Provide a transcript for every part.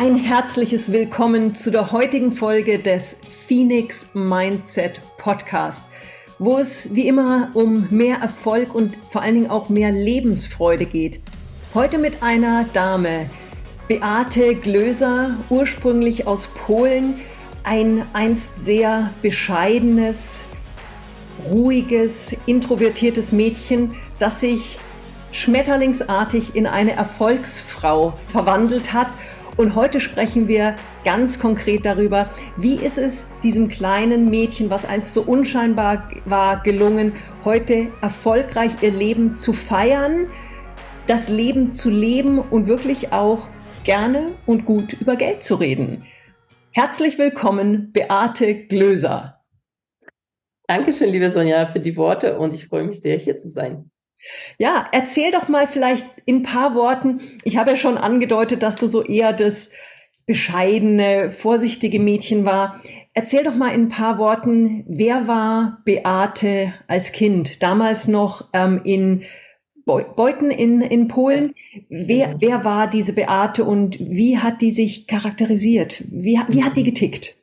ein herzliches Willkommen zu der heutigen Folge des Phoenix Mindset Podcast, wo es wie immer um mehr Erfolg und vor allen Dingen auch mehr Lebensfreude geht. Heute mit einer Dame, Beate Glöser, ursprünglich aus Polen, ein einst sehr bescheidenes, ruhiges, introvertiertes Mädchen, das sich schmetterlingsartig in eine Erfolgsfrau verwandelt hat und heute sprechen wir ganz konkret darüber, wie ist es diesem kleinen Mädchen, was einst so unscheinbar war, gelungen, heute erfolgreich ihr Leben zu feiern, das Leben zu leben und wirklich auch gerne und gut über Geld zu reden. Herzlich willkommen, Beate Glöser. Dankeschön, liebe Sonja, für die Worte und ich freue mich sehr, hier zu sein. Ja, erzähl doch mal vielleicht in ein paar Worten. Ich habe ja schon angedeutet, dass du so eher das bescheidene, vorsichtige Mädchen war. Erzähl doch mal in ein paar Worten, wer war Beate als Kind? Damals noch ähm, in Beuten in, in Polen. Wer, wer war diese Beate und wie hat die sich charakterisiert? Wie, wie hat die getickt?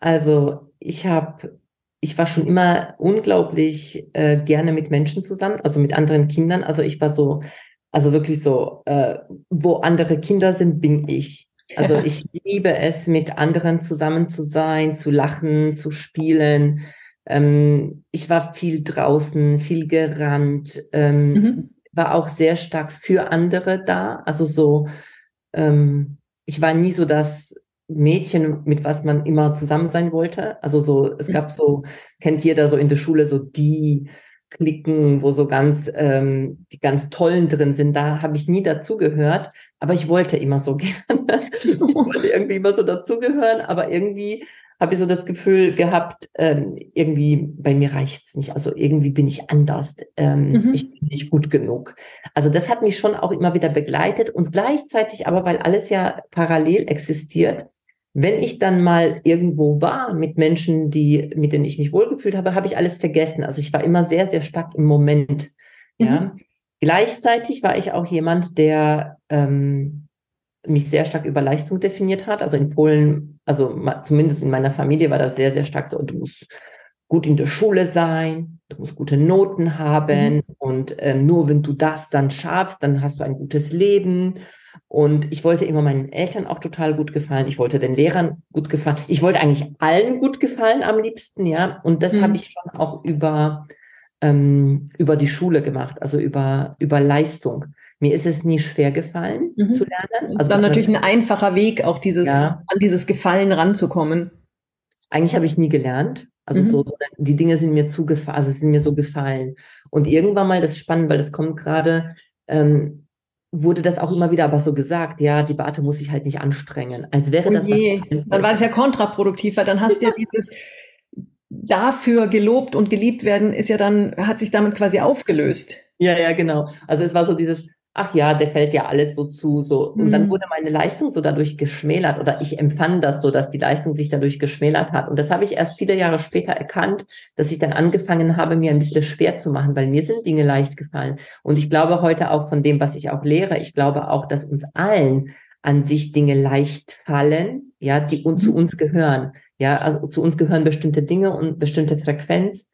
Also ich habe ich war schon immer unglaublich äh, gerne mit Menschen zusammen, also mit anderen Kindern. Also ich war so, also wirklich so, äh, wo andere Kinder sind, bin ich. Also ich liebe es, mit anderen zusammen zu sein, zu lachen, zu spielen. Ähm, ich war viel draußen, viel gerannt, ähm, mhm. war auch sehr stark für andere da. Also so, ähm, ich war nie so das Mädchen, mit was man immer zusammen sein wollte. Also so, es gab so, kennt jeder so in der Schule so die Klicken, wo so ganz, ähm, die ganz tollen drin sind. Da habe ich nie dazugehört, aber ich wollte immer so gerne. ich wollte irgendwie immer so dazugehören, aber irgendwie habe ich so das Gefühl gehabt, ähm, irgendwie bei mir reicht's nicht. Also irgendwie bin ich anders. Ähm, mhm. Ich bin nicht gut genug. Also das hat mich schon auch immer wieder begleitet und gleichzeitig aber, weil alles ja parallel existiert, wenn ich dann mal irgendwo war mit Menschen, die, mit denen ich mich wohlgefühlt habe, habe ich alles vergessen. Also ich war immer sehr, sehr stark im Moment. Ja. Mhm. Gleichzeitig war ich auch jemand, der ähm, mich sehr stark über Leistung definiert hat. Also in Polen, also zumindest in meiner Familie war das sehr, sehr stark so, du musst gut in der Schule sein, du musst gute Noten haben mhm. und ähm, nur wenn du das dann schaffst, dann hast du ein gutes Leben und ich wollte immer meinen Eltern auch total gut gefallen. Ich wollte den Lehrern gut gefallen. Ich wollte eigentlich allen gut gefallen am liebsten, ja. Und das mhm. habe ich schon auch über, ähm, über die Schule gemacht, also über, über Leistung. Mir ist es nie schwer gefallen mhm. zu lernen. Das ist also dann natürlich ein einfacher Weg, auch dieses, ja. an dieses Gefallen ranzukommen. Eigentlich habe ich nie gelernt. Also mhm. so, die Dinge sind mir zugefallen, also sind mir so gefallen. Und irgendwann mal, das ist spannend, weil das kommt gerade, ähm, wurde das auch immer wieder aber so gesagt, ja, die Beate muss sich halt nicht anstrengen. Als wäre das. Okay. Oh dann war das ja kontraproduktiv, weil dann hast du ja dieses dafür gelobt und geliebt werden, ist ja dann, hat sich damit quasi aufgelöst. Ja, ja, genau. Also es war so dieses, ach ja, der fällt ja alles so zu, so. Und mhm. dann wurde meine Leistung so dadurch geschmälert oder ich empfand das so, dass die Leistung sich dadurch geschmälert hat. Und das habe ich erst viele Jahre später erkannt, dass ich dann angefangen habe, mir ein bisschen schwer zu machen, weil mir sind Dinge leicht gefallen. Und ich glaube heute auch von dem, was ich auch lehre, ich glaube auch, dass uns allen an sich Dinge leicht fallen, ja, die uns, zu mhm. uns gehören. Ja, also zu uns gehören bestimmte Dinge und bestimmte Frequenz.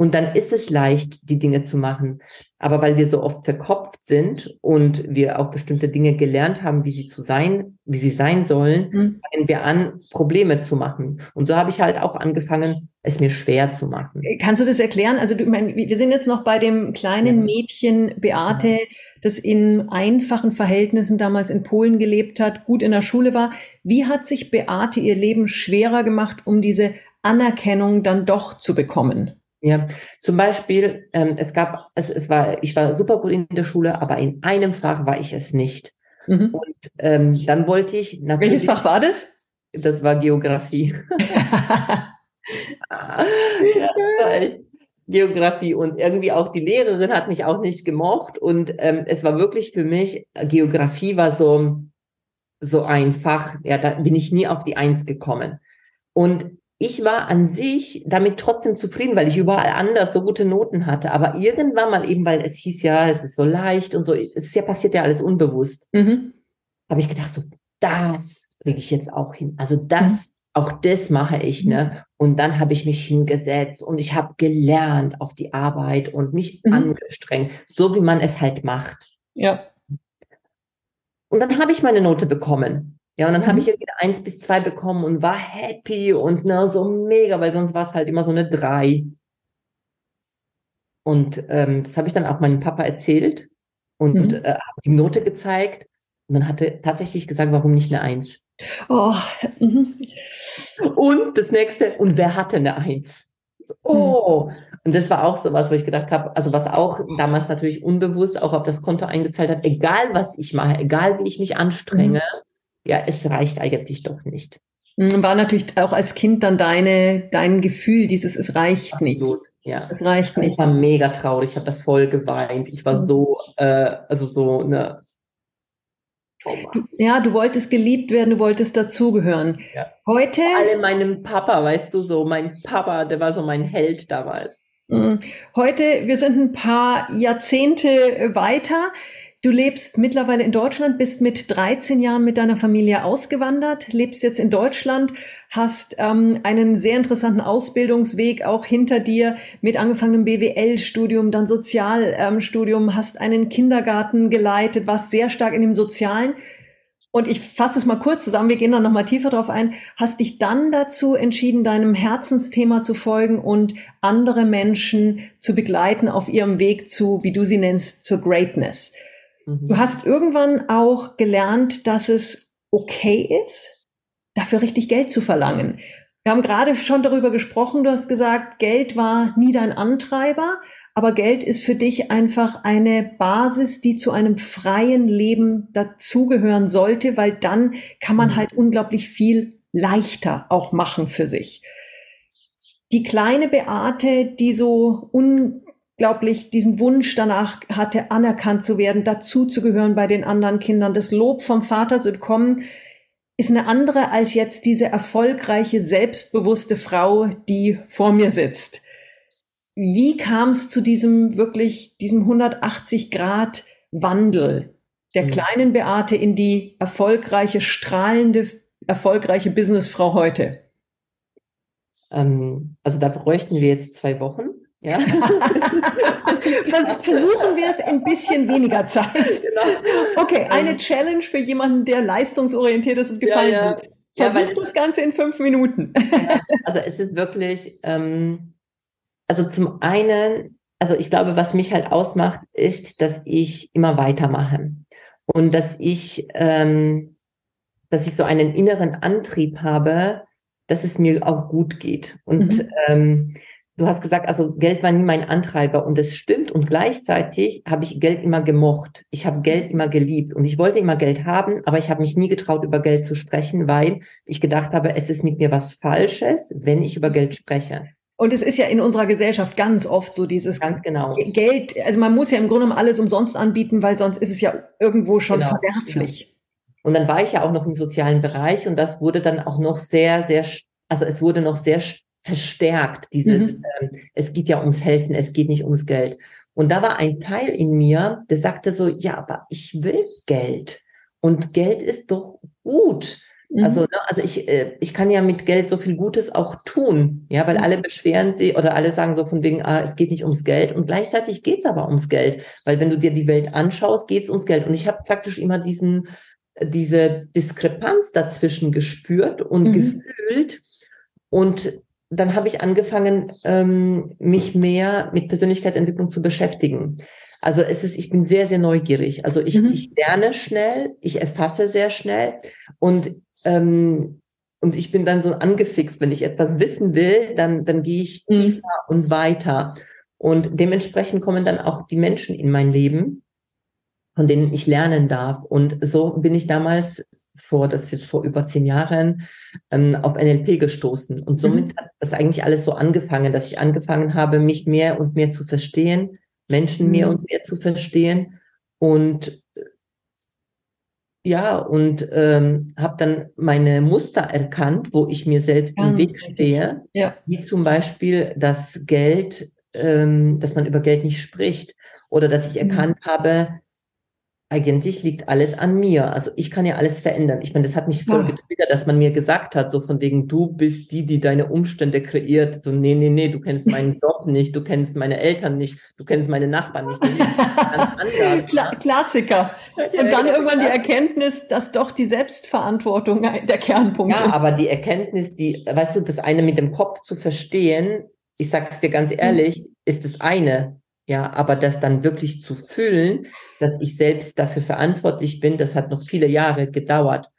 Und dann ist es leicht, die Dinge zu machen. Aber weil wir so oft verkopft sind und wir auch bestimmte Dinge gelernt haben, wie sie zu sein, wie sie sein sollen, mhm. fangen wir an, Probleme zu machen. Und so habe ich halt auch angefangen, es mir schwer zu machen. Äh, kannst du das erklären? Also du, mein, wir sind jetzt noch bei dem kleinen Mädchen Beate, das in einfachen Verhältnissen damals in Polen gelebt hat, gut in der Schule war. Wie hat sich Beate ihr Leben schwerer gemacht, um diese Anerkennung dann doch zu bekommen? Ja, zum Beispiel, ähm, es gab, es, es war, ich war super gut in der Schule, aber in einem Fach war ich es nicht. Mhm. Und ähm, dann wollte ich natürlich. Welches Fach war das? Das war Geografie. ja, Geografie und irgendwie auch die Lehrerin hat mich auch nicht gemocht und ähm, es war wirklich für mich, Geografie war so, so ein Fach, ja, da bin ich nie auf die Eins gekommen. Und ich war an sich damit trotzdem zufrieden, weil ich überall anders so gute Noten hatte. Aber irgendwann mal eben, weil es hieß ja, es ist so leicht und so, es ist ja passiert ja alles unbewusst. Mhm. Habe ich gedacht so, das kriege ich jetzt auch hin. Also das, mhm. auch das mache ich, ne? Mhm. Und dann habe ich mich hingesetzt und ich habe gelernt auf die Arbeit und mich mhm. angestrengt, so wie man es halt macht. Ja. Und dann habe ich meine Note bekommen. Ja, und dann mhm. habe ich irgendwie eine eins bis zwei bekommen und war happy und ne, so mega, weil sonst war es halt immer so eine drei. Und ähm, das habe ich dann auch meinem Papa erzählt und mhm. äh, habe die Note gezeigt. Und dann hatte tatsächlich gesagt, warum nicht eine Eins? Oh. Mhm. Und das nächste, und wer hatte eine Eins? Oh, mhm. und das war auch so was, wo ich gedacht habe, also was auch damals natürlich unbewusst auch auf das Konto eingezahlt hat, egal was ich mache, egal wie ich mich anstrenge, mhm. Ja, es reicht eigentlich doch nicht. Mhm, war natürlich auch als Kind dann deine, dein Gefühl, dieses es reicht Absolut. nicht. Ja. Es reicht nicht. Ich war mega traurig, ich habe da voll geweint. Ich war mhm. so, äh, also so eine Du, ja, du wolltest geliebt werden, du wolltest dazugehören. Ja. Heute. Alle meinem Papa, weißt du, so mein Papa, der war so mein Held damals. Mhm. Heute, wir sind ein paar Jahrzehnte weiter. Du lebst mittlerweile in Deutschland, bist mit 13 Jahren mit deiner Familie ausgewandert, lebst jetzt in Deutschland, hast ähm, einen sehr interessanten Ausbildungsweg auch hinter dir mit angefangenem BWL-Studium, dann Sozialstudium, ähm, hast einen Kindergarten geleitet, warst sehr stark in dem Sozialen. Und ich fasse es mal kurz zusammen, wir gehen dann nochmal tiefer drauf ein, hast dich dann dazu entschieden, deinem Herzensthema zu folgen und andere Menschen zu begleiten auf ihrem Weg zu, wie du sie nennst, zur Greatness. Mhm. Du hast irgendwann auch gelernt, dass es okay ist, dafür richtig Geld zu verlangen. Wir haben gerade schon darüber gesprochen, du hast gesagt, Geld war nie dein Antreiber, aber Geld ist für dich einfach eine Basis, die zu einem freien Leben dazugehören sollte, weil dann kann man mhm. halt unglaublich viel leichter auch machen für sich. Die kleine Beate, die so un unglaublich diesen Wunsch danach hatte, anerkannt zu werden, dazu zu gehören bei den anderen Kindern, das Lob vom Vater zu bekommen, ist eine andere als jetzt diese erfolgreiche, selbstbewusste Frau, die vor mir sitzt. Wie kam es zu diesem wirklich, diesem 180 Grad Wandel der mhm. kleinen Beate in die erfolgreiche, strahlende, erfolgreiche Businessfrau heute? Ähm, also da bräuchten wir jetzt zwei Wochen. Ja. Versuchen wir es ein bisschen weniger Zeit. Genau. Okay, eine ähm, Challenge für jemanden, der leistungsorientiert ist und gefallen ja, ja. Versuch ja, das Ganze in fünf Minuten. also es ist wirklich, ähm, also zum einen, also ich glaube, was mich halt ausmacht, ist, dass ich immer weitermache und dass ich, ähm, dass ich so einen inneren Antrieb habe, dass es mir auch gut geht und mhm. ähm, Du hast gesagt, also Geld war nie mein Antreiber und es stimmt und gleichzeitig habe ich Geld immer gemocht. Ich habe Geld immer geliebt und ich wollte immer Geld haben, aber ich habe mich nie getraut, über Geld zu sprechen, weil ich gedacht habe, es ist mit mir was Falsches, wenn ich über Geld spreche. Und es ist ja in unserer Gesellschaft ganz oft so dieses ganz genau. Geld, also man muss ja im Grunde genommen alles umsonst anbieten, weil sonst ist es ja irgendwo schon genau, verwerflich. Genau. Und dann war ich ja auch noch im sozialen Bereich und das wurde dann auch noch sehr, sehr, also es wurde noch sehr verstärkt, dieses, mhm. ähm, es geht ja ums Helfen, es geht nicht ums Geld. Und da war ein Teil in mir, der sagte so, ja, aber ich will Geld. Und Geld ist doch gut. Mhm. Also, ne, also ich, äh, ich kann ja mit Geld so viel Gutes auch tun, ja, weil mhm. alle beschweren sie oder alle sagen so von wegen, ah, es geht nicht ums Geld und gleichzeitig geht's aber ums Geld, weil wenn du dir die Welt anschaust, geht's ums Geld und ich habe praktisch immer diesen diese Diskrepanz dazwischen gespürt und mhm. gefühlt und dann habe ich angefangen, ähm, mich mehr mit Persönlichkeitsentwicklung zu beschäftigen. Also es ist, ich bin sehr, sehr neugierig. Also ich, mhm. ich lerne schnell, ich erfasse sehr schnell und ähm, und ich bin dann so angefixt, wenn ich etwas wissen will, dann dann gehe ich mhm. tiefer mhm. und weiter. Und dementsprechend kommen dann auch die Menschen in mein Leben, von denen ich lernen darf. Und so bin ich damals vor, das ist jetzt vor über zehn Jahren, ähm, auf NLP gestoßen. Und somit mhm. hat das eigentlich alles so angefangen, dass ich angefangen habe, mich mehr und mehr zu verstehen, Menschen mhm. mehr und mehr zu verstehen und ja, und ähm, habe dann meine Muster erkannt, wo ich mir selbst Ganz im Weg stehe, ja. wie zum Beispiel das Geld, ähm, dass man über Geld nicht spricht oder dass ich mhm. erkannt habe, eigentlich liegt alles an mir. Also ich kann ja alles verändern. Ich meine, das hat mich voll ja. getriggert, dass man mir gesagt hat, so von wegen, du bist die, die deine Umstände kreiert. So, nee, nee, nee, du kennst meinen Job nicht, du kennst meine Eltern nicht, du kennst meine Nachbarn nicht. anders, Kla Klassiker. Und dann irgendwann die Erkenntnis, dass doch die Selbstverantwortung der Kernpunkt ja, ist. Ja, aber die Erkenntnis, die, weißt du, das eine mit dem Kopf zu verstehen, ich sage es dir ganz ehrlich, mhm. ist das eine. Ja, aber das dann wirklich zu fühlen, dass ich selbst dafür verantwortlich bin, das hat noch viele Jahre gedauert.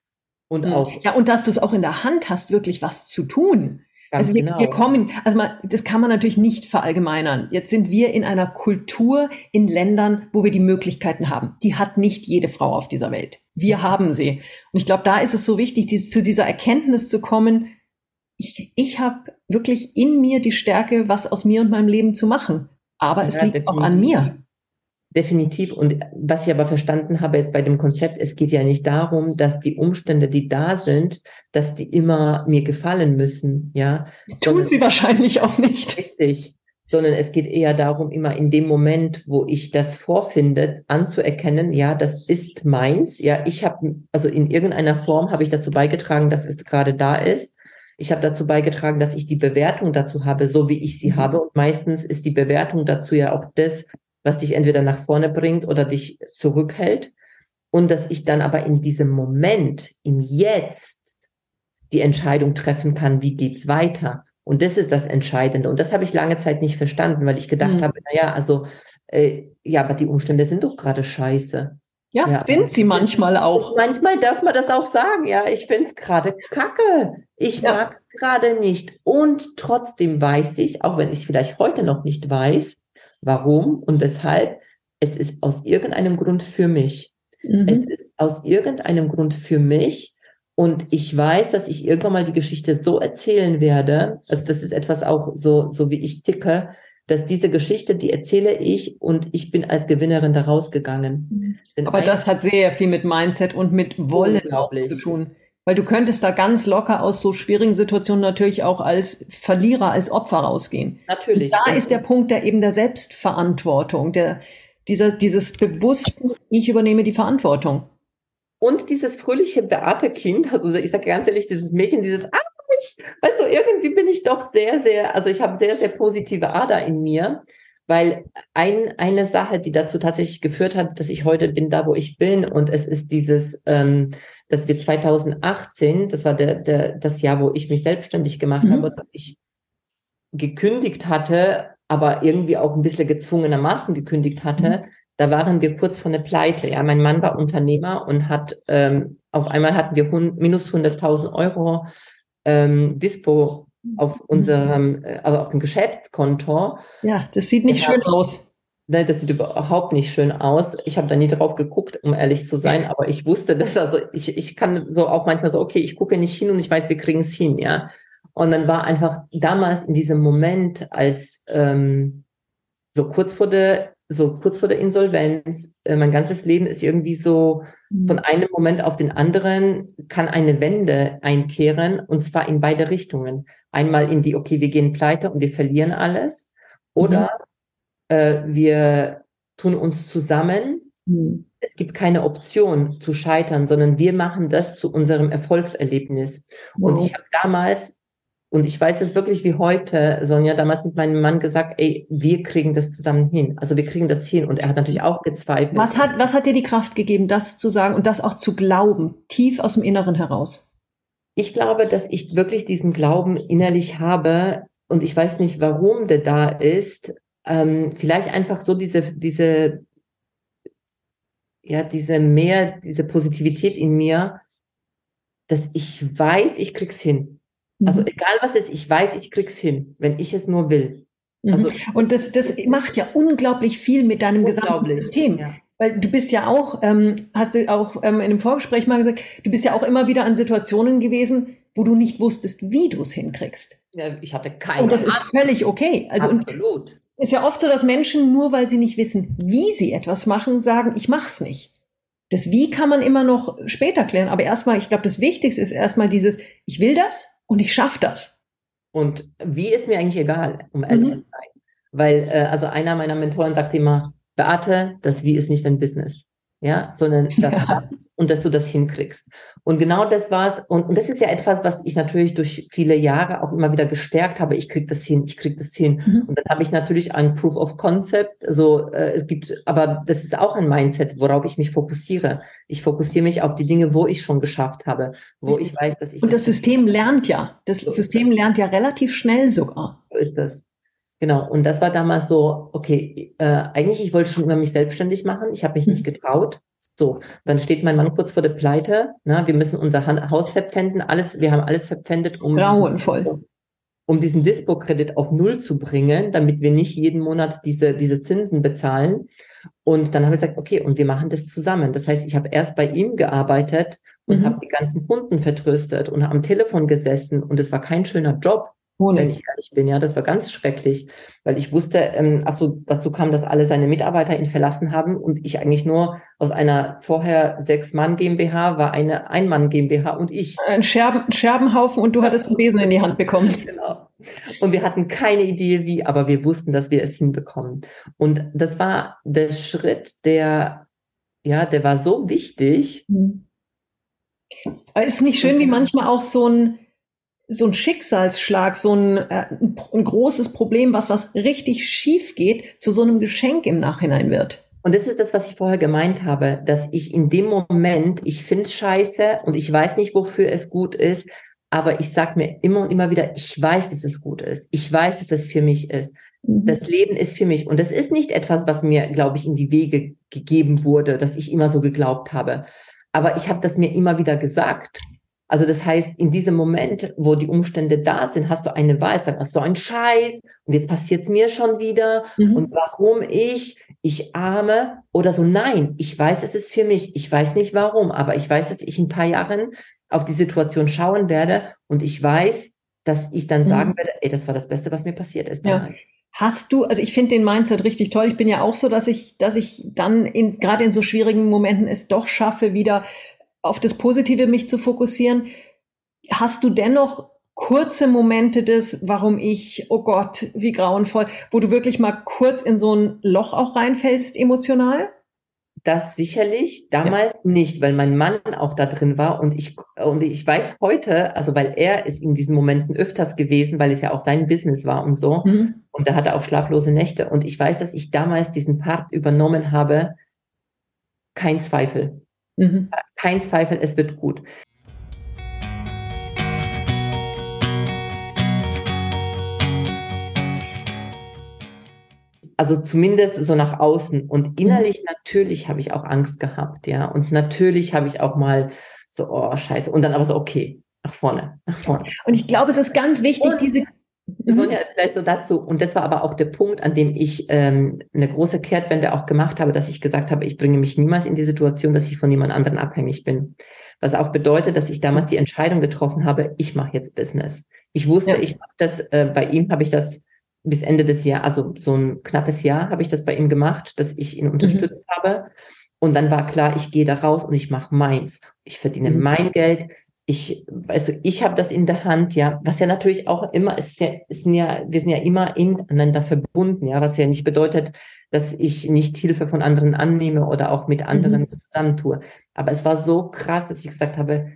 Und hm. auch. Ja, und dass du es auch in der Hand hast, wirklich was zu tun. Ganz also wir, genau. wir kommen, also man, das kann man natürlich nicht verallgemeinern. Jetzt sind wir in einer Kultur in Ländern, wo wir die Möglichkeiten haben. Die hat nicht jede Frau auf dieser Welt. Wir haben sie. Und ich glaube, da ist es so wichtig, dieses, zu dieser Erkenntnis zu kommen, ich, ich habe wirklich in mir die Stärke, was aus mir und meinem Leben zu machen aber es liegt definitiv. auch an mir. Definitiv. Und was ich aber verstanden habe jetzt bei dem Konzept, es geht ja nicht darum, dass die Umstände, die da sind, dass die immer mir gefallen müssen, ja. Tun sie wahrscheinlich auch nicht. Richtig. Sondern es geht eher darum, immer in dem Moment, wo ich das vorfinde, anzuerkennen, ja, das ist meins, ja, ich habe, also in irgendeiner Form habe ich dazu beigetragen, dass es gerade da ist. Ich habe dazu beigetragen, dass ich die Bewertung dazu habe, so wie ich sie mhm. habe. Und meistens ist die Bewertung dazu ja auch das, was dich entweder nach vorne bringt oder dich zurückhält. Und dass ich dann aber in diesem Moment, im Jetzt, die Entscheidung treffen kann, wie geht's weiter. Und das ist das Entscheidende. Und das habe ich lange Zeit nicht verstanden, weil ich gedacht mhm. habe, naja, also, äh, ja, aber die Umstände sind doch gerade scheiße. Ja, ja, sind sie manchmal auch. Manchmal darf man das auch sagen. Ja, ich finde es gerade kacke. Ich ja. mag es gerade nicht. Und trotzdem weiß ich, auch wenn ich es vielleicht heute noch nicht weiß, warum und weshalb, es ist aus irgendeinem Grund für mich. Mhm. Es ist aus irgendeinem Grund für mich. Und ich weiß, dass ich irgendwann mal die Geschichte so erzählen werde. Also das ist etwas auch so, so wie ich ticke, dass diese Geschichte, die erzähle ich und ich bin als Gewinnerin da rausgegangen. Mhm. Aber das hat sehr viel mit Mindset und mit Wollen zu tun. Weil du könntest da ganz locker aus so schwierigen Situationen natürlich auch als Verlierer, als Opfer rausgehen. Natürlich. Und da ist der Punkt der eben der Selbstverantwortung, der, dieser, dieses bewussten, ich übernehme die Verantwortung. Und dieses fröhliche Beate-Kind, also ich sage ganz ehrlich, dieses Mädchen, dieses, ah, ich, weißt du, irgendwie bin ich doch sehr, sehr, also ich habe sehr, sehr positive Ader in mir, weil ein, eine Sache, die dazu tatsächlich geführt hat, dass ich heute bin da, wo ich bin, und es ist dieses, ähm, dass wir 2018, das war der, der, das Jahr, wo ich mich selbstständig gemacht mhm. habe, dass ich gekündigt hatte, aber irgendwie auch ein bisschen gezwungenermaßen gekündigt hatte. Mhm. Da waren wir kurz vor der Pleite. Ja, mein Mann war Unternehmer und hat ähm, auf einmal hatten wir minus 100.000 Euro ähm, Dispo auf mhm. unserem, äh, also auf dem Geschäftskonto. Ja, das sieht nicht schön aus. Nein, das sieht überhaupt nicht schön aus. Ich habe da nie drauf geguckt, um ehrlich zu sein, aber ich wusste das, also ich, ich kann so auch manchmal so, okay, ich gucke nicht hin und ich weiß, wir kriegen es hin, ja. Und dann war einfach damals in diesem Moment, als ähm, so kurz vor der so kurz vor der Insolvenz. Äh, mein ganzes Leben ist irgendwie so von mhm. einem Moment auf den anderen kann eine Wende einkehren und zwar in beide Richtungen. Einmal in die, okay, wir gehen pleite und wir verlieren alles oder mhm. äh, wir tun uns zusammen. Mhm. Es gibt keine Option zu scheitern, sondern wir machen das zu unserem Erfolgserlebnis. Wow. Und ich habe damals und ich weiß es wirklich wie heute, Sonja, damals mit meinem Mann gesagt, ey, wir kriegen das zusammen hin. Also wir kriegen das hin. Und er hat natürlich auch gezweifelt. Was hat, was hat dir die Kraft gegeben, das zu sagen und das auch zu glauben, tief aus dem Inneren heraus? Ich glaube, dass ich wirklich diesen Glauben innerlich habe. Und ich weiß nicht, warum der da ist. Ähm, vielleicht einfach so diese, diese, ja, diese mehr, diese Positivität in mir, dass ich weiß, ich krieg's hin. Also mhm. egal was es ist, ich weiß, ich krieg's hin, wenn ich es nur will. Mhm. Also, und das, das macht ja unglaublich viel mit deinem gesamten System. Ja. Weil du bist ja auch, ähm, hast du auch ähm, in einem Vorgespräch mal gesagt, du bist ja auch immer wieder an Situationen gewesen, wo du nicht wusstest, wie du es hinkriegst. Ja, ich hatte keine Und das ist völlig okay. Also Absolut. ist ja oft so, dass Menschen nur weil sie nicht wissen, wie sie etwas machen, sagen, ich mach's nicht. Das Wie kann man immer noch später klären. Aber erstmal, ich glaube, das Wichtigste ist erstmal dieses, ich will das und ich schaffe das. Und wie ist mir eigentlich egal, um ehrlich mhm. zu sein. Weil, äh, also einer meiner Mentoren sagte immer, Beate, das Wie ist nicht dein Business. Ja, sondern das ja. und dass du das hinkriegst. Und genau das war's. Und, und das ist ja etwas, was ich natürlich durch viele Jahre auch immer wieder gestärkt habe. Ich krieg das hin, ich krieg das hin. Mhm. Und dann habe ich natürlich ein Proof of Concept. So, äh, es gibt, aber das ist auch ein Mindset, worauf ich mich fokussiere. Ich fokussiere mich auf die Dinge, wo ich schon geschafft habe, wo ich weiß, dass ich. Und das System lernt ja. Das System lernt ja relativ schnell sogar. So ist das. Genau, und das war damals so, okay, äh, eigentlich, ich wollte schon immer mich selbstständig machen, ich habe mich nicht mhm. getraut. So, dann steht mein Mann kurz vor der Pleite, na, wir müssen unser Haus verpfänden, alles, wir haben alles verpfändet, um, Grauenvoll. um diesen Dispo-Kredit auf Null zu bringen, damit wir nicht jeden Monat diese, diese Zinsen bezahlen. Und dann habe ich gesagt, okay, und wir machen das zusammen. Das heißt, ich habe erst bei ihm gearbeitet und mhm. habe die ganzen Kunden vertröstet und am Telefon gesessen und es war kein schöner Job. Ohne. wenn ich ehrlich bin. Ja, das war ganz schrecklich, weil ich wusste, ähm, ach so, dazu kam, dass alle seine Mitarbeiter ihn verlassen haben und ich eigentlich nur aus einer vorher sechs Mann GmbH war eine Ein Mann GmbH und ich. Ein Scherben, Scherbenhaufen und du hattest einen Besen in die Hand bekommen. Genau. Und wir hatten keine Idee wie, aber wir wussten, dass wir es hinbekommen. Und das war der Schritt, der, ja, der war so wichtig. Mhm. Ist nicht schön, wie manchmal auch so ein so ein Schicksalsschlag, so ein, äh, ein großes Problem, was was richtig schief geht, zu so einem Geschenk im Nachhinein wird. Und das ist das, was ich vorher gemeint habe, dass ich in dem Moment, ich finde es scheiße und ich weiß nicht, wofür es gut ist, aber ich sag mir immer und immer wieder, ich weiß, dass es gut ist. Ich weiß, dass es für mich ist. Mhm. Das Leben ist für mich. Und das ist nicht etwas, was mir, glaube ich, in die Wege gegeben wurde, dass ich immer so geglaubt habe. Aber ich habe das mir immer wieder gesagt. Also das heißt, in diesem Moment, wo die Umstände da sind, hast du eine Wahl, sag, so ein Scheiß und jetzt passiert es mir schon wieder mhm. und warum ich, ich arme oder so. Nein, ich weiß, es ist für mich. Ich weiß nicht warum, aber ich weiß, dass ich in ein paar Jahren auf die Situation schauen werde und ich weiß, dass ich dann mhm. sagen werde, ey, das war das Beste, was mir passiert ist. Ja. Hast du, also ich finde den Mindset richtig toll. Ich bin ja auch so, dass ich, dass ich dann in, gerade in so schwierigen Momenten es doch schaffe, wieder auf das Positive mich zu fokussieren. Hast du dennoch kurze Momente des, warum ich, oh Gott, wie grauenvoll, wo du wirklich mal kurz in so ein Loch auch reinfällst emotional? Das sicherlich, damals ja. nicht, weil mein Mann auch da drin war und ich, und ich weiß heute, also weil er ist in diesen Momenten öfters gewesen, weil es ja auch sein Business war und so. Mhm. Und da hatte er auch schlaflose Nächte. Und ich weiß, dass ich damals diesen Part übernommen habe. Kein Zweifel. Mhm. Kein Zweifel, es wird gut. Also zumindest so nach außen. Und mhm. innerlich natürlich habe ich auch Angst gehabt, ja. Und natürlich habe ich auch mal so, oh, scheiße. Und dann aber so, okay, nach vorne, nach vorne. Und ich glaube, es ist ganz wichtig, und, diese. Sonja, vielleicht so dazu. Und das war aber auch der Punkt, an dem ich ähm, eine große Kehrtwende auch gemacht habe, dass ich gesagt habe, ich bringe mich niemals in die Situation, dass ich von jemand anderen abhängig bin. Was auch bedeutet, dass ich damals die Entscheidung getroffen habe, ich mache jetzt Business. Ich wusste, ja. ich mache das, äh, bei ihm habe ich das bis Ende des Jahres, also so ein knappes Jahr habe ich das bei ihm gemacht, dass ich ihn unterstützt mhm. habe. Und dann war klar, ich gehe da raus und ich mache meins. Ich verdiene mhm. mein Geld ich, also ich habe das in der Hand, ja, was ja natürlich auch immer, ist ja, ist ja, wir sind ja immer ineinander verbunden, ja, was ja nicht bedeutet, dass ich nicht Hilfe von anderen annehme oder auch mit anderen mhm. zusammentue. Aber es war so krass, dass ich gesagt habe,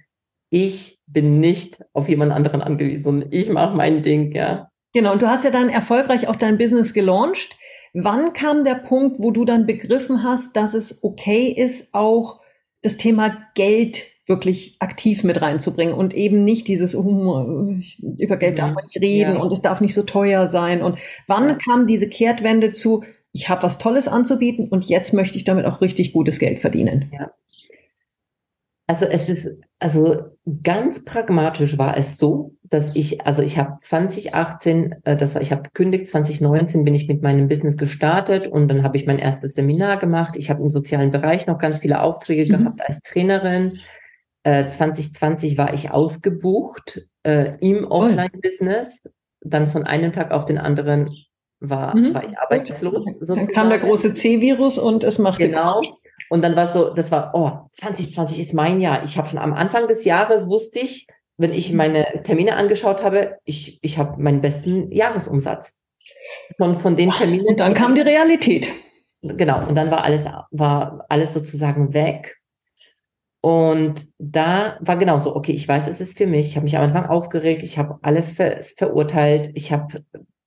ich bin nicht auf jemand anderen angewiesen ich mache mein Ding, ja. Genau, und du hast ja dann erfolgreich auch dein Business gelauncht. Wann kam der Punkt, wo du dann begriffen hast, dass es okay ist, auch das Thema Geld wirklich aktiv mit reinzubringen und eben nicht dieses, oh, über Geld darf man nicht reden ja. und es darf nicht so teuer sein. Und wann ja. kam diese Kehrtwende zu, ich habe was Tolles anzubieten und jetzt möchte ich damit auch richtig gutes Geld verdienen? Ja. Also es ist, also ganz pragmatisch war es so, dass ich, also ich habe 2018, äh, das war, ich habe gekündigt, 2019 bin ich mit meinem Business gestartet und dann habe ich mein erstes Seminar gemacht. Ich habe im sozialen Bereich noch ganz viele Aufträge mhm. gehabt als Trainerin. 2020 äh, war ich ausgebucht äh, im Offline-Business. Dann von einem Tag auf den anderen war, mhm. war ich arbeitslos. Sozusagen. Dann kam der große C-Virus und es machte. Genau. Und dann war so, das war, oh, 2020 ist mein Jahr. Ich habe schon am Anfang des Jahres wusste ich, wenn ich mhm. meine Termine angeschaut habe, ich, ich habe meinen besten Jahresumsatz. Von, von den Terminen. Und dann kam die Realität. genau, und dann war alles, war alles sozusagen weg. Und da war genauso, okay, ich weiß, es ist für mich. Ich habe mich am Anfang aufgeregt, ich habe alle ver verurteilt, ich habe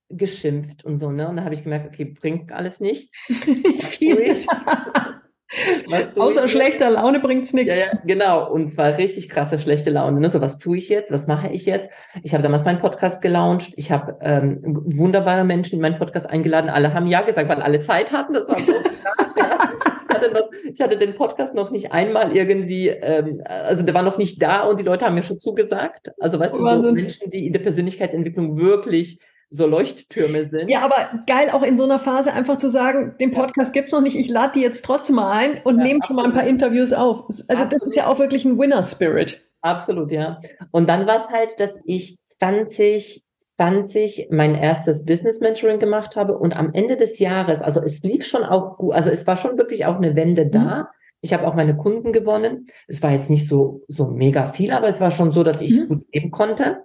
geschimpft und so, ne? Und da habe ich gemerkt, okay, bringt alles nichts. Viel. Außer schlechter Laune bringt's nichts. Ja, ja, genau. Und zwar richtig krasse schlechte Laune. Ne? So, was tue ich jetzt? Was mache ich jetzt? Ich habe damals meinen Podcast gelauncht. Ich habe ähm, wunderbare Menschen in meinen Podcast eingeladen. Alle haben ja gesagt, weil alle Zeit hatten. Das war so ich, hatte noch, ich hatte den Podcast noch nicht einmal irgendwie, ähm, also der war noch nicht da und die Leute haben mir schon zugesagt. Also weißt du, so Menschen, die in der Persönlichkeitsentwicklung wirklich so Leuchttürme sind. Ja, aber geil auch in so einer Phase einfach zu sagen, den Podcast gibt's noch nicht, ich lade die jetzt trotzdem mal ein und ja, nehme schon mal ein paar Interviews auf. Also absolut. das ist ja auch wirklich ein Winner Spirit. Absolut, ja. Und dann war es halt, dass ich 20 20 mein erstes Business Mentoring gemacht habe und am Ende des Jahres, also es lief schon auch gut, also es war schon wirklich auch eine Wende da. Mhm. Ich habe auch meine Kunden gewonnen. Es war jetzt nicht so so mega viel, aber es war schon so, dass ich mhm. gut leben konnte.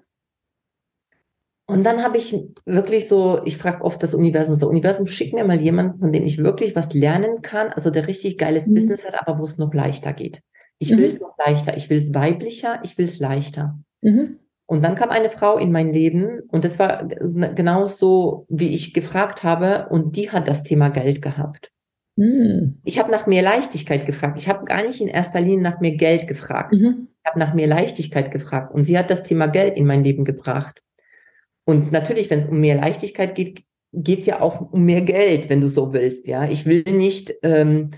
Und dann habe ich wirklich so, ich frage oft das Universum so, Universum, schick mir mal jemanden, von dem ich wirklich was lernen kann, also der richtig geiles mhm. Business hat, aber wo es noch leichter geht. Ich mhm. will es noch leichter, ich will es weiblicher, ich will es leichter. Mhm. Und dann kam eine Frau in mein Leben und das war genauso, wie ich gefragt habe und die hat das Thema Geld gehabt. Mhm. Ich habe nach mehr Leichtigkeit gefragt. Ich habe gar nicht in erster Linie nach mehr Geld gefragt. Mhm. Ich habe nach mehr Leichtigkeit gefragt und sie hat das Thema Geld in mein Leben gebracht. Und natürlich, wenn es um mehr Leichtigkeit geht, geht es ja auch um mehr Geld, wenn du so willst. Ja, ich will nicht ähm,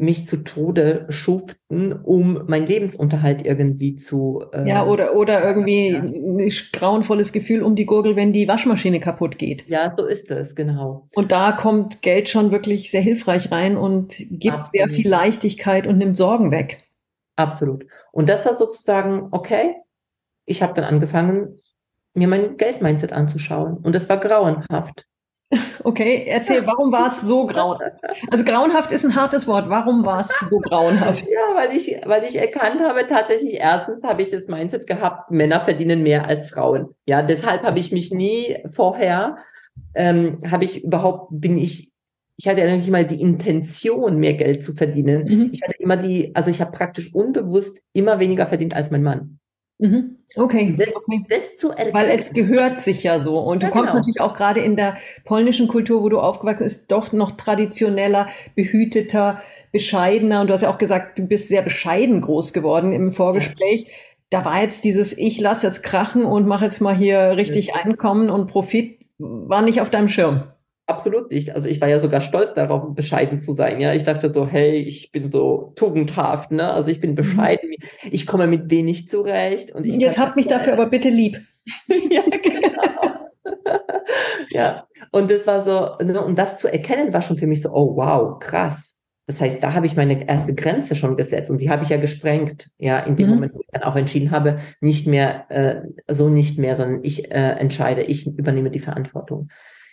mich zu Tode schuften, um meinen Lebensunterhalt irgendwie zu. Äh, ja, oder, oder irgendwie ja. ein grauenvolles Gefühl um die Gurgel, wenn die Waschmaschine kaputt geht. Ja, so ist es, genau. Und da kommt Geld schon wirklich sehr hilfreich rein und gibt Absolut. sehr viel Leichtigkeit und nimmt Sorgen weg. Absolut. Und das war sozusagen, okay, ich habe dann angefangen, mir mein Geldmindset anzuschauen. Und es war grauenhaft. Okay, erzähl, warum war es so grauenhaft? Also grauenhaft ist ein hartes Wort. Warum war es so grauenhaft? Ja, weil ich, weil ich erkannt habe, tatsächlich erstens habe ich das Mindset gehabt, Männer verdienen mehr als Frauen. Ja, deshalb habe ich mich nie vorher, ähm, habe ich überhaupt, bin ich, ich hatte ja nicht mal die Intention, mehr Geld zu verdienen. Mhm. Ich hatte immer die, also ich habe praktisch unbewusst immer weniger verdient als mein Mann. Mhm. Okay. Das, okay. das zu erkennen. Weil es gehört sich ja so. Und du ja, kommst genau. natürlich auch gerade in der polnischen Kultur, wo du aufgewachsen bist, doch noch traditioneller, behüteter, bescheidener. Und du hast ja auch gesagt, du bist sehr bescheiden groß geworden im Vorgespräch. Ja. Da war jetzt dieses, ich lass jetzt krachen und mache jetzt mal hier richtig ja. Einkommen und Profit, war nicht auf deinem Schirm. Absolut nicht. Also ich war ja sogar stolz darauf, bescheiden zu sein. Ja, ich dachte so, hey, ich bin so tugendhaft, ne? Also ich bin mhm. bescheiden, ich komme mit wenig zurecht. Und ich jetzt habt mich dafür aber bitte lieb. ja, genau. ja, und das war so, ne? und das zu erkennen war schon für mich so, oh wow, krass. Das heißt, da habe ich meine erste Grenze schon gesetzt und die habe ich ja gesprengt, ja, in dem mhm. Moment, wo ich dann auch entschieden habe, nicht mehr, äh, so nicht mehr, sondern ich äh, entscheide, ich übernehme die Verantwortung.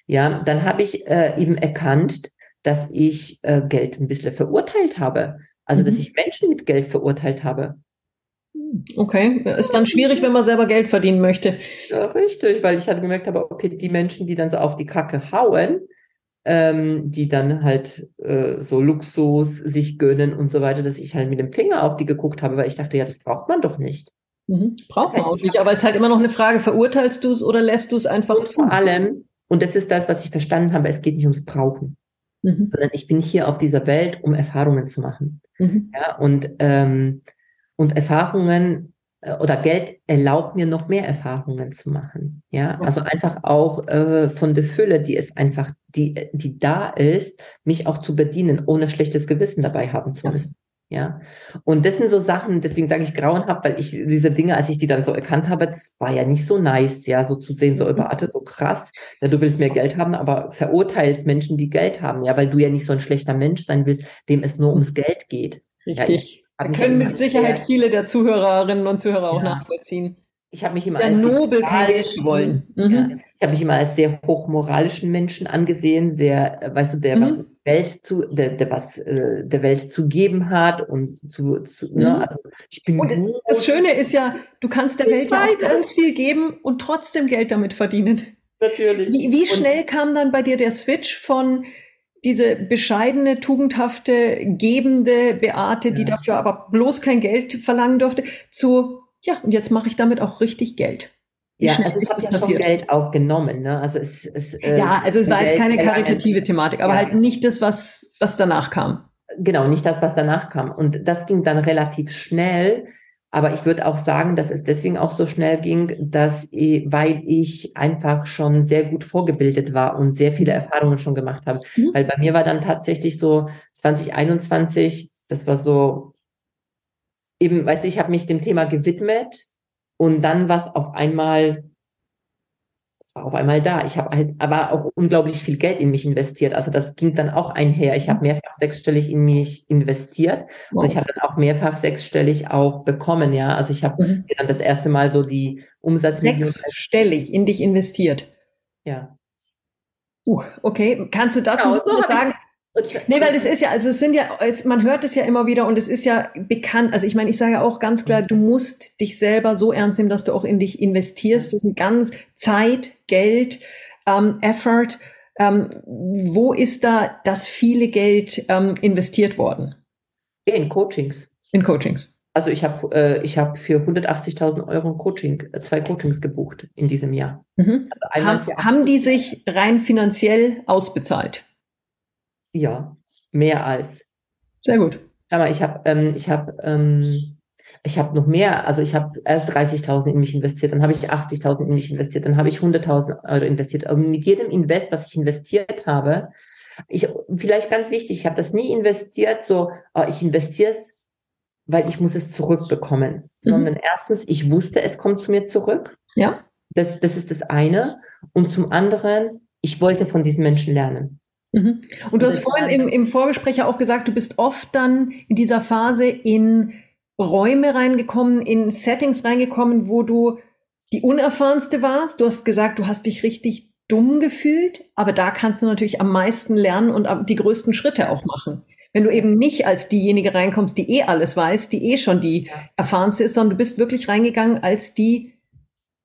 Ja, dann habe ich äh, eben erkannt, dass ich äh, Geld ein bisschen verurteilt habe. Also, mhm. dass ich Menschen mit Geld verurteilt habe. Okay, ist dann schwierig, wenn man selber Geld verdienen möchte. Ja, richtig, weil ich halt gemerkt habe, okay, die Menschen, die dann so auf die Kacke hauen, ähm, die dann halt äh, so Luxus sich gönnen und so weiter, dass ich halt mit dem Finger auf die geguckt habe, weil ich dachte, ja, das braucht man doch nicht. Mhm. Braucht man auch nicht, aber es ist halt immer noch eine Frage, verurteilst du es oder lässt du es einfach und zu? Vor allem, und das ist das, was ich verstanden habe. Es geht nicht ums Brauchen, mhm. sondern ich bin hier auf dieser Welt, um Erfahrungen zu machen. Mhm. Ja, und, ähm, und Erfahrungen äh, oder Geld erlaubt mir noch mehr Erfahrungen zu machen. Ja, also einfach auch äh, von der Fülle, die es einfach, die, die da ist, mich auch zu bedienen, ohne schlechtes Gewissen dabei haben zu müssen. Ja, und das sind so Sachen, deswegen sage ich grauenhaft, weil ich diese Dinge, als ich die dann so erkannt habe, das war ja nicht so nice, ja, so zu sehen, so mhm. warte, so krass, ja, du willst mehr Geld haben, aber verurteilst Menschen, die Geld haben, ja, weil du ja nicht so ein schlechter Mensch sein willst, dem es nur ums Geld geht. Richtig. Ja, ich, können mit Sicherheit viele der Zuhörerinnen und Zuhörer auch ja. nachvollziehen. Ich habe mich immer sehr als nobel kein Geld wollen. Mhm. Ja, ich habe mich immer als sehr hochmoralischen Menschen angesehen, sehr, äh, weißt du, der mhm. was Welt zu, der, der was äh, der Welt zu geben hat und zu, zu ne, mhm. ne, also ich bin und das Schöne ist ja, du kannst der Welt ja auch ganz viel geben und trotzdem Geld damit verdienen. Natürlich. Wie, wie schnell kam dann bei dir der Switch von diese bescheidene, tugendhafte, gebende Beate, die Ja. dafür aber bloß kein Geld verlangen durfte, zu, ja, und jetzt mache ich damit auch richtig Geld. Ja, also ich habe das ja schon? Geld auch genommen, ne? Also es, es äh, Ja, also es war jetzt Geld keine karitative Thematik, aber Ja. halt nicht das, was, was danach kam. Genau, nicht das, was danach kam. Und das ging dann relativ schnell. Aber ich würde auch sagen, dass es deswegen auch so schnell ging, dass, weil ich einfach schon sehr gut vorgebildet war und sehr viele Erfahrungen schon gemacht habe. Mhm. Weil bei mir war dann tatsächlich so 2021, das war so eben, weißt du, ich habe mich dem Thema gewidmet und dann war es auf einmal, es war auf einmal da. Ich habe halt aber auch unglaublich viel Geld in mich investiert. Also das ging dann auch einher. Ich habe mehrfach sechsstellig in mich investiert Wow. und ich habe dann auch mehrfach sechsstellig auch bekommen, ja. Also ich habe Mhm. dann das erste Mal so die Umsatzmillionen, Sechsstellig in dich investiert. ja. Uh, okay. Kannst du dazu Genau, so was sagen? Nee, weil das ist ja, also es sind ja, es, man hört es ja immer wieder und es ist ja bekannt. Also ich meine, ich sage auch ganz klar, du musst dich selber so ernst nehmen, dass du auch in dich investierst. Das ist ein ganz Zeit, Geld, ähm, Effort. Ähm, wo ist da das viele Geld ähm, investiert worden in Coachings. in Coachings? Also ich habe äh, ich habe für 180.000 Euro Coaching, äh, zwei Coachings gebucht in diesem Jahr. Mhm. Also Haben, haben die sich rein finanziell ausbezahlt? Ja mehr als. Sehr gut. Mal, ich habe ähm, ich habe ähm, ich habe noch mehr. Also ich habe erst 30.000 in mich investiert, dann habe ich 80.000 in mich investiert, dann habe ich 100.000 Euro investiert. Und mit jedem Invest, was ich investiert habe, ich vielleicht ganz wichtig, ich habe das nie investiert, so oh, ich investiere es, weil ich muss es zurückbekommen, sondern erstens, ich wusste, es kommt zu mir zurück. Ja. Das, das ist das eine. Und zum anderen, ich wollte von diesen Menschen lernen. Mhm. Und du hast vorhin im, im Vorgespräch ja auch gesagt, du bist oft dann in dieser Phase in Räume reingekommen, in Settings reingekommen, wo du die unerfahrenste warst. Du hast gesagt, du hast dich richtig dumm gefühlt, aber da kannst du natürlich am meisten lernen und die größten Schritte auch machen. Wenn du eben nicht als diejenige reinkommst, die eh alles weiß, die eh schon die erfahrenste ist, sondern du bist wirklich reingegangen als die,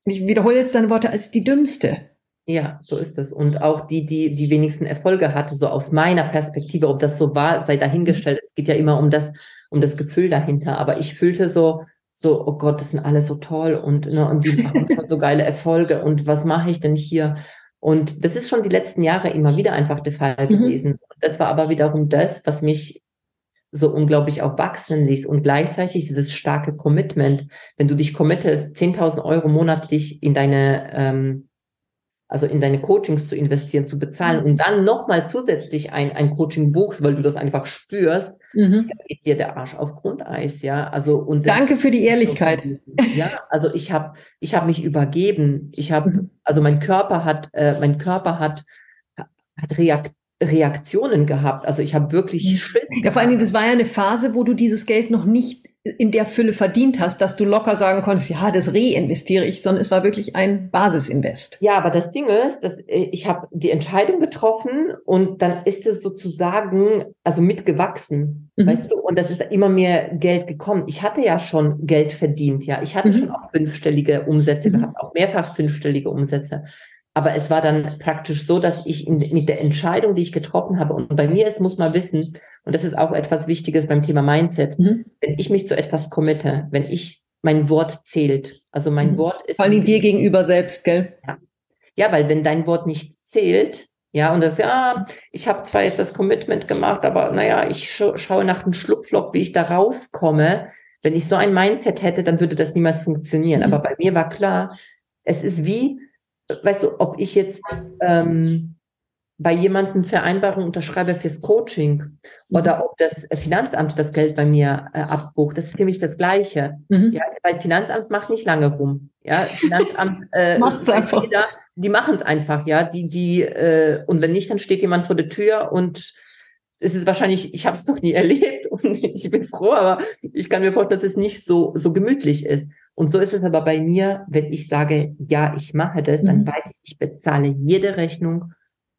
ich wiederhole jetzt deine Worte, als die dümmste. Ja, so ist es. Und auch die, die die wenigsten Erfolge hatte, so aus meiner Perspektive, ob das so war, sei dahingestellt. Es geht ja immer um das, um das Gefühl dahinter. Aber ich fühlte so, so, oh Gott, das sind alle so toll und, ne, und die machen schon so geile Erfolge und was mache ich denn hier? Und das ist schon die letzten Jahre immer wieder einfach der Fall Mhm. gewesen. Das war aber wiederum das, was mich so unglaublich auch wachsen ließ und gleichzeitig dieses starke Commitment, wenn du dich committest, 10.000 Euro monatlich in deine, ähm, also in deine Coachings zu investieren, zu bezahlen und dann nochmal zusätzlich ein, ein Coaching buchst, weil du das einfach spürst, Mhm. geht dir der Arsch auf Grundeis, ja. Also und Danke für die Ehrlichkeit. ja, also ich habe ich habe mich übergeben. Ich habe Mhm. also mein Körper hat äh, mein Körper hat hat Reakt Reaktionen gehabt. Also ich habe wirklich Mhm. Schiss. Ja, vor allen Dingen, das war ja eine Phase, wo du dieses Geld noch nicht in der Fülle verdient hast, dass du locker sagen konntest, ja, das reinvestiere ich, sondern es war wirklich ein Basisinvest. Ja, aber das Ding ist, dass äh, ich habe die Entscheidung getroffen und dann ist es sozusagen also mitgewachsen, Mhm. weißt du? Und das ist immer mehr Geld gekommen. Ich hatte ja schon Geld verdient, ja. Ich hatte Mhm. schon auch fünfstellige Umsätze Mhm. gehabt, auch mehrfach fünfstellige Umsätze. Aber es war dann praktisch so, dass ich in, mit der Entscheidung, die ich getroffen habe, und bei mir ist, muss man wissen, und das ist auch etwas Wichtiges beim Thema Mindset, Mhm. wenn ich mich zu etwas committe, wenn ich mein Wort zählt, also mein Mhm. Wort ist Vor Dingen dir gegenüber selbst, gell? ja, weil wenn dein Wort nicht zählt, ja, und das, ja, ich habe zwar jetzt das Commitment gemacht, aber naja, ich scha schaue nach dem Schlupfloch, wie ich da rauskomme. Wenn ich so ein Mindset hätte, dann würde das niemals funktionieren. Mhm. Aber bei mir war klar, es ist wie, weißt du, ob ich jetzt ähm, bei jemandem Vereinbarung unterschreibe fürs Coaching oder ob das Finanzamt das Geld bei mir äh, abbucht, das ist für mich das Gleiche. Mhm. Ja, weil Finanzamt macht nicht lange rum. Ja, Finanzamt äh, Macht's weiß einfach. jeder, die machen es einfach, ja. Die, die, äh, und wenn nicht, dann steht jemand vor der Tür und es ist wahrscheinlich, ich habe es noch nie erlebt und ich bin froh, aber ich kann mir vorstellen, dass es nicht so, so gemütlich ist. Und so ist es aber bei mir, wenn ich sage, ja, ich mache das, dann Mhm. weiß ich, ich bezahle jede Rechnung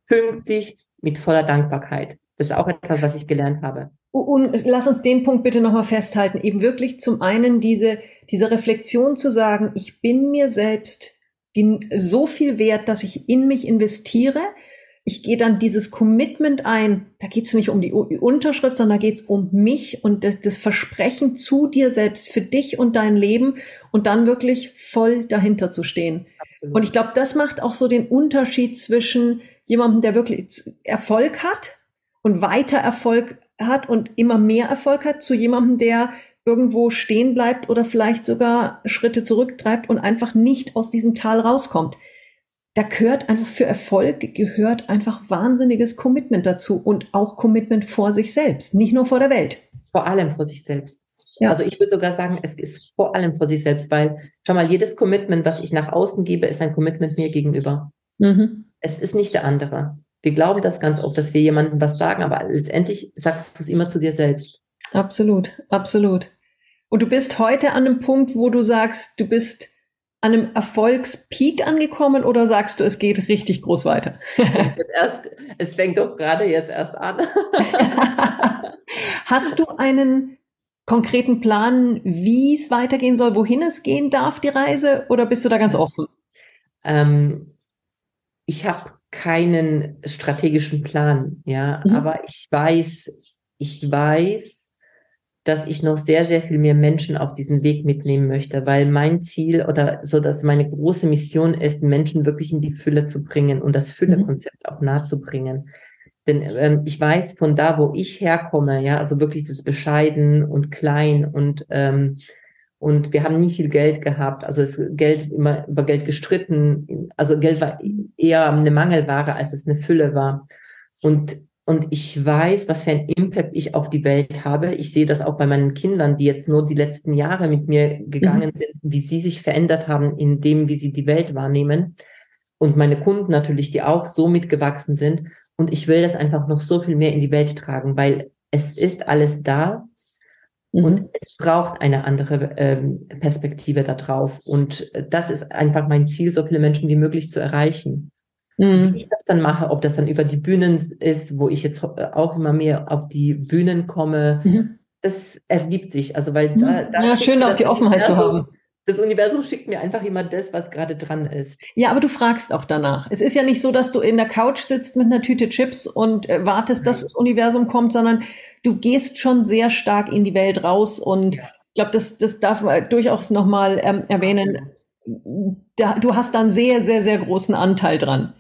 pünktlich mit voller Dankbarkeit. Das ist auch etwas, was ich gelernt habe. Und lass uns den Punkt bitte nochmal festhalten. Eben wirklich zum einen diese, diese Reflexion zu sagen, ich bin mir selbst so viel wert, dass ich in mich investiere. Ich gehe dann dieses Commitment ein, da geht es nicht um die Unterschrift, sondern da geht es um mich und das, das, Versprechen zu dir selbst, für dich und dein Leben und dann wirklich voll dahinter zu stehen. Absolut. Und ich glaube, das macht auch so den Unterschied zwischen jemandem, der wirklich Erfolg hat und weiter Erfolg hat und immer mehr Erfolg hat, zu jemandem, der irgendwo stehen bleibt oder vielleicht sogar Schritte zurücktreibt und einfach nicht aus diesem Tal rauskommt da gehört einfach für Erfolg gehört einfach wahnsinniges Commitment dazu und auch Commitment vor sich selbst, nicht nur vor der Welt. Vor allem vor sich selbst. Ja. Also ich würde sogar sagen, es ist vor allem vor sich selbst, weil schau mal, jedes Commitment, das ich nach außen gebe, ist ein Commitment mir gegenüber. Mhm. Es ist nicht der andere. Wir glauben das ganz oft, dass wir jemandem was sagen, aber letztendlich sagst du es immer zu dir selbst. Absolut, absolut. Und du bist heute an einem Punkt, wo du sagst, du bist an einem Erfolgspeak angekommen oder sagst du, es geht richtig groß weiter? erst, es fängt doch gerade jetzt erst an. Hast du einen konkreten Plan, wie es weitergehen soll, wohin es gehen darf, die Reise, oder bist du da ganz offen? Ähm, ich habe keinen strategischen Plan, ja, mhm. aber ich weiß, ich weiß, dass ich noch sehr, sehr viel mehr Menschen auf diesen Weg mitnehmen möchte, weil mein Ziel oder so, dass meine große Mission ist, Menschen wirklich in die Fülle zu bringen und das Fülle-Konzept auch nahe zu bringen. Denn ähm, ich weiß von da, wo ich herkomme, ja, also wirklich das Bescheiden und klein und ähm, und wir haben nie viel Geld gehabt. Also das Geld immer über Geld gestritten. Also Geld war eher eine Mangelware, als es eine Fülle war. Und und ich weiß, was für ein Impact ich auf die Welt habe. Ich sehe das auch bei meinen Kindern, die jetzt nur die letzten Jahre mit mir gegangen mhm. sind, wie sie sich verändert haben in dem, wie sie die Welt wahrnehmen. Und meine Kunden natürlich, die auch so mitgewachsen sind. Und ich will das einfach noch so viel mehr in die Welt tragen, weil es ist alles da. Mhm. Und es braucht eine andere ähm, Perspektive darauf. Und das ist einfach mein Ziel, so viele Menschen wie möglich zu erreichen. Mhm. Wie ich das dann mache, ob das dann über die Bühnen ist, wo ich jetzt auch immer mehr auf die Bühnen komme, mhm. das ergibt sich. Also weil da, mhm. da ja, schön auch die Offenheit zu haben. Das Universum schickt mir einfach immer das, was gerade dran ist. Ja, aber du fragst auch danach. Es ist ja nicht so, dass du in der Couch sitzt mit einer Tüte Chips und äh, wartest, dass das Universum kommt, sondern du gehst schon sehr stark in die Welt raus und ja. ich glaube, das, das darf man durchaus nochmal ähm, erwähnen. Da, du hast da einen sehr, sehr, sehr großen Anteil dran.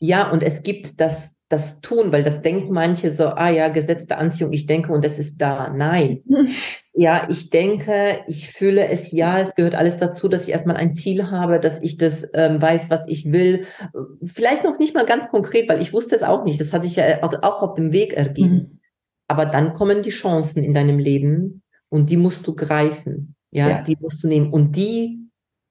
Ja, und es gibt das, das Tun, weil das denken manche so, ah ja, gesetzte Anziehung, ich denke und es ist da. Nein. ja, ich denke, ich fühle es, ja, es gehört alles dazu, dass ich erstmal ein Ziel habe, dass ich das ähm, weiß, was ich will. Vielleicht noch nicht mal ganz konkret, weil ich wusste es auch nicht. Das hat sich ja auch, auch auf dem Weg ergeben. Mhm. Aber dann kommen die Chancen in deinem Leben und die musst du greifen. Ja, ja, die musst du nehmen. Und die,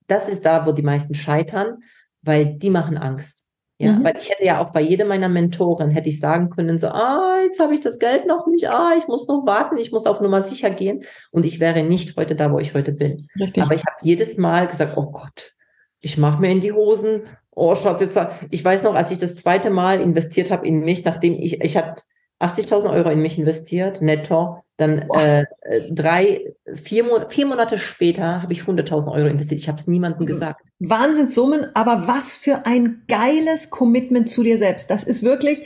das ist da, wo die meisten scheitern, weil die machen Angst. Ja, mhm. weil ich hätte ja auch bei jedem meiner Mentoren hätte ich sagen können, so, ah, jetzt habe ich das Geld noch nicht, ah, ich muss noch warten, ich muss auf Nummer sicher gehen und ich wäre nicht heute da, wo ich heute bin. Richtig. Aber ich habe jedes Mal gesagt, oh Gott, ich mache mir in die Hosen, oh, Schatz, jetzt, ich weiß noch, als ich das zweite Mal investiert habe in mich, nachdem ich, ich hatte 80.000 Euro in mich investiert, netto, dann äh, drei, vier, vier Monate später habe ich 100.000 Euro investiert. Ich habe es niemandem mhm. gesagt. Wahnsinnssummen, aber was für ein geiles Commitment zu dir selbst. Das ist wirklich,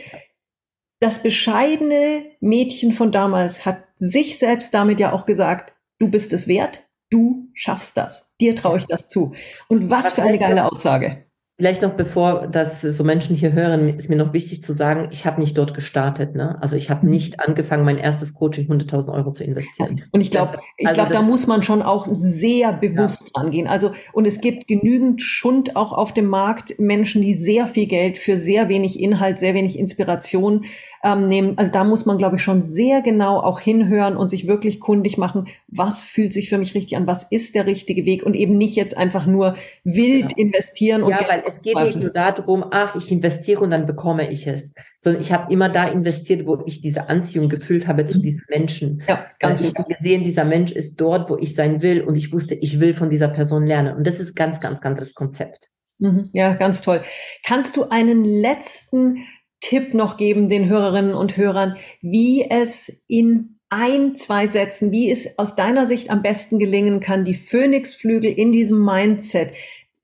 das bescheidene Mädchen von damals hat sich selbst damit ja auch gesagt, du bist es wert, du schaffst das, dir traue ich das zu. Und was, was für eine geile Aussage. Vielleicht noch bevor das so Menschen hier hören, ist mir noch wichtig zu sagen, ich habe nicht dort gestartet. Ne? Also ich habe mhm. nicht angefangen, mein erstes Coaching 100.000 Euro zu investieren. Und ich glaube, ich also glaube, da muss man schon auch sehr bewusst ja. rangehen. Also und es gibt genügend Schund auch auf dem Markt, Menschen, die sehr viel Geld für sehr wenig Inhalt, sehr wenig Inspiration ähm, nehmen. Also da muss man, glaube ich, schon sehr genau auch hinhören und sich wirklich kundig machen, was fühlt sich für mich richtig an, was ist der richtige Weg und eben nicht jetzt einfach nur wild genau. investieren. Und ja, weil es geht nicht nur darum, ach, ich investiere und dann bekomme ich es, sondern ich habe immer da investiert, wo ich diese Anziehung gefühlt habe zu mhm. diesem Menschen. Ja, ganz ich habe gesehen, dieser Mensch ist dort, wo ich sein will und ich wusste, ich will von dieser Person lernen. Und das ist ganz, ganz, ganz das Konzept. Mhm. Ja, ganz toll. Kannst du einen letzten Tipp noch geben den Hörerinnen und Hörern, wie es in ein, zwei Sätzen, wie es aus deiner Sicht am besten gelingen kann, die Phoenixflügel in diesem Mindset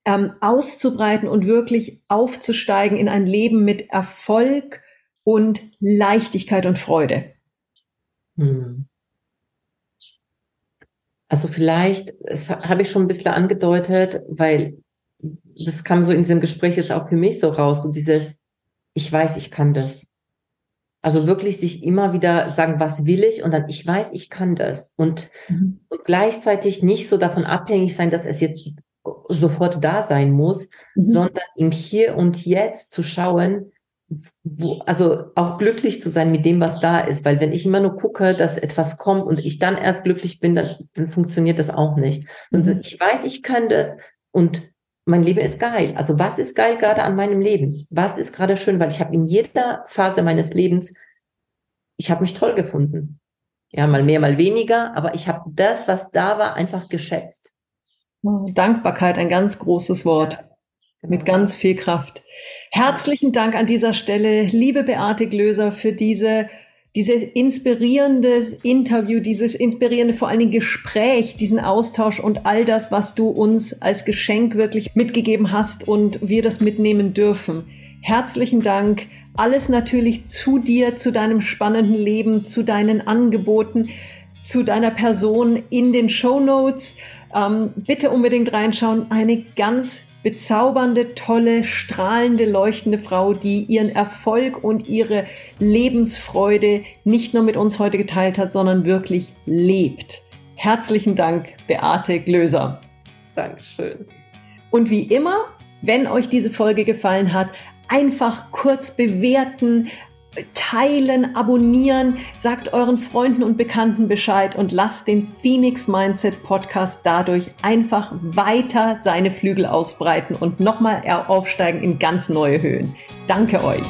ähm, auszubreiten und wirklich aufzusteigen in ein Leben mit Erfolg und Leichtigkeit und Freude? Hm. Also vielleicht, das habe ich schon ein bisschen angedeutet, weil das kam so in diesem Gespräch jetzt auch für mich so raus, so dieses, ich weiß, ich kann das. Also wirklich sich immer wieder sagen, was will ich? Und dann, ich weiß, ich kann das. Und, mhm. und gleichzeitig nicht so davon abhängig sein, dass es jetzt sofort da sein muss, mhm. sondern im Hier und Jetzt zu schauen, wo, also auch glücklich zu sein mit dem, was da ist. Weil wenn ich immer nur gucke, dass etwas kommt und ich dann erst glücklich bin, dann, dann funktioniert das auch nicht. Und mhm. ich weiß, ich kann das und mein Leben ist geil. Also was ist geil gerade an meinem Leben? Was ist gerade schön? Weil ich habe in jeder Phase meines Lebens, ich habe mich toll gefunden. Ja, mal mehr, mal weniger, aber ich habe das, was da war, einfach geschätzt. Dankbarkeit, ein ganz großes Wort. Genau. Mit ganz viel Kraft. Herzlichen Dank an dieser Stelle, liebe Beate Glöser, für diese, dieses inspirierende Interview, dieses inspirierende vor allen Dingen Gespräch, diesen Austausch und all das, was du uns als Geschenk wirklich mitgegeben hast und wir das mitnehmen dürfen. Herzlichen Dank. Alles natürlich zu dir, zu deinem spannenden Leben, zu deinen Angeboten, zu deiner Person in den Show Notes. Ähm, bitte unbedingt reinschauen. Eine ganz bezaubernde, tolle, strahlende, leuchtende Frau, die ihren Erfolg und ihre Lebensfreude nicht nur mit uns heute geteilt hat, sondern wirklich lebt. Herzlichen Dank, Beate Glöser. Dankeschön. Und wie immer, wenn euch diese Folge gefallen hat, einfach kurz bewerten, teilen, abonnieren, sagt euren Freunden und Bekannten Bescheid und lasst den Phoenix Mindset Podcast dadurch einfach weiter seine Flügel ausbreiten und nochmal aufsteigen in ganz neue Höhen. Danke euch.